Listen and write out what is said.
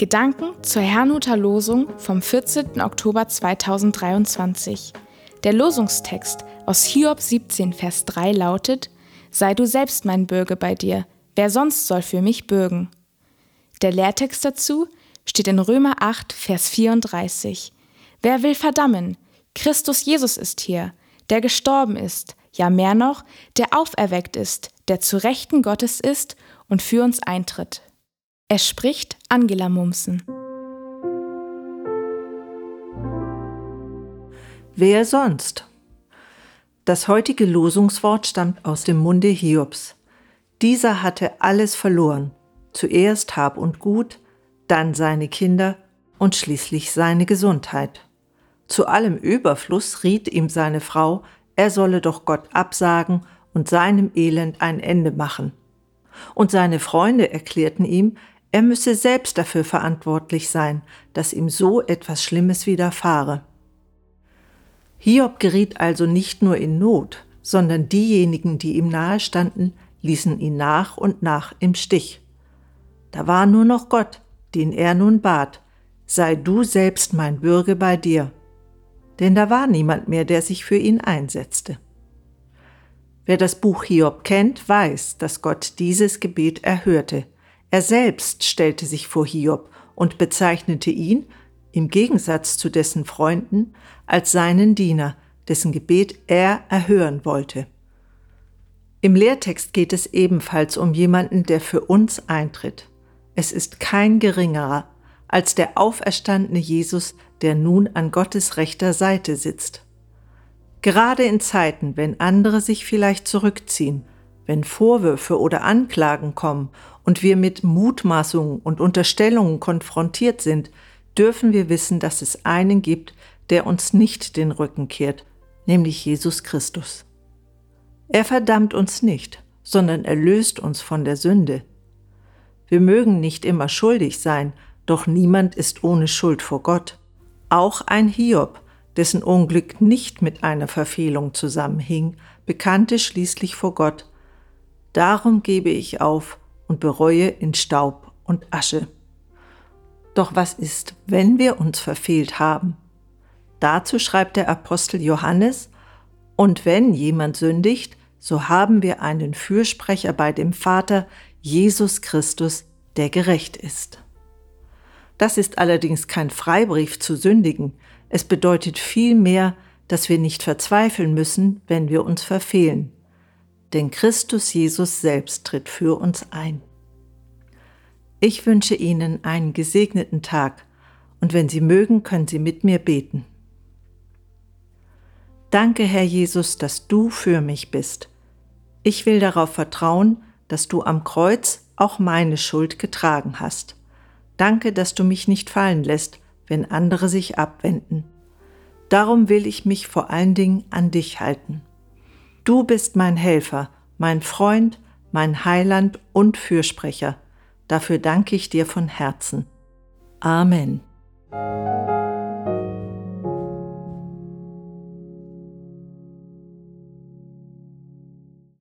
Gedanken zur Herrnhuter Losung vom 14. Oktober 2023. Der Losungstext aus Hiob 17, Vers 3 lautet: Sei du selbst mein Bürger bei dir, wer sonst soll für mich bürgen? Der Lehrtext dazu steht in Römer 8, Vers 34. Wer will verdammen? Christus Jesus ist hier, der gestorben ist, ja mehr noch, der auferweckt ist, der zu Rechten Gottes ist und für uns eintritt. Es spricht Angela Mumsen. Wer sonst? Das heutige Losungswort stammt aus dem Munde Hiobs. Dieser hatte alles verloren. Zuerst Hab und Gut, dann seine Kinder und schließlich seine Gesundheit. Zu allem Überfluss riet ihm seine Frau, er solle doch Gott absagen und seinem Elend ein Ende machen. Und seine Freunde erklärten ihm, er müsse selbst dafür verantwortlich sein, dass ihm so etwas Schlimmes widerfahre. Hiob geriet also nicht nur in Not, sondern diejenigen, die ihm nahe standen, ließen ihn nach und nach im Stich. Da war nur noch Gott, den er nun bat, sei du selbst mein Bürger bei dir. Denn da war niemand mehr, der sich für ihn einsetzte. Wer das Buch Hiob kennt, weiß, dass Gott dieses Gebet erhörte, er selbst stellte sich vor Hiob und bezeichnete ihn, im Gegensatz zu dessen Freunden, als seinen Diener, dessen Gebet er erhören wollte. Im Lehrtext geht es ebenfalls um jemanden, der für uns eintritt. Es ist kein geringerer als der auferstandene Jesus, der nun an Gottes rechter Seite sitzt. Gerade in Zeiten, wenn andere sich vielleicht zurückziehen, wenn Vorwürfe oder Anklagen kommen und wir mit Mutmaßungen und Unterstellungen konfrontiert sind, dürfen wir wissen, dass es einen gibt, der uns nicht den Rücken kehrt, nämlich Jesus Christus. Er verdammt uns nicht, sondern erlöst uns von der Sünde. Wir mögen nicht immer schuldig sein, doch niemand ist ohne Schuld vor Gott. Auch ein Hiob, dessen Unglück nicht mit einer Verfehlung zusammenhing, bekannte schließlich vor Gott, Darum gebe ich auf und bereue in Staub und Asche. Doch was ist, wenn wir uns verfehlt haben? Dazu schreibt der Apostel Johannes, und wenn jemand sündigt, so haben wir einen Fürsprecher bei dem Vater, Jesus Christus, der gerecht ist. Das ist allerdings kein Freibrief zu sündigen, es bedeutet vielmehr, dass wir nicht verzweifeln müssen, wenn wir uns verfehlen denn Christus Jesus selbst tritt für uns ein. Ich wünsche Ihnen einen gesegneten Tag und wenn Sie mögen, können Sie mit mir beten. Danke, Herr Jesus, dass du für mich bist. Ich will darauf vertrauen, dass du am Kreuz auch meine Schuld getragen hast. Danke, dass du mich nicht fallen lässt, wenn andere sich abwenden. Darum will ich mich vor allen Dingen an dich halten. Du bist mein Helfer, mein Freund, mein Heiland und Fürsprecher. Dafür danke ich dir von Herzen. Amen.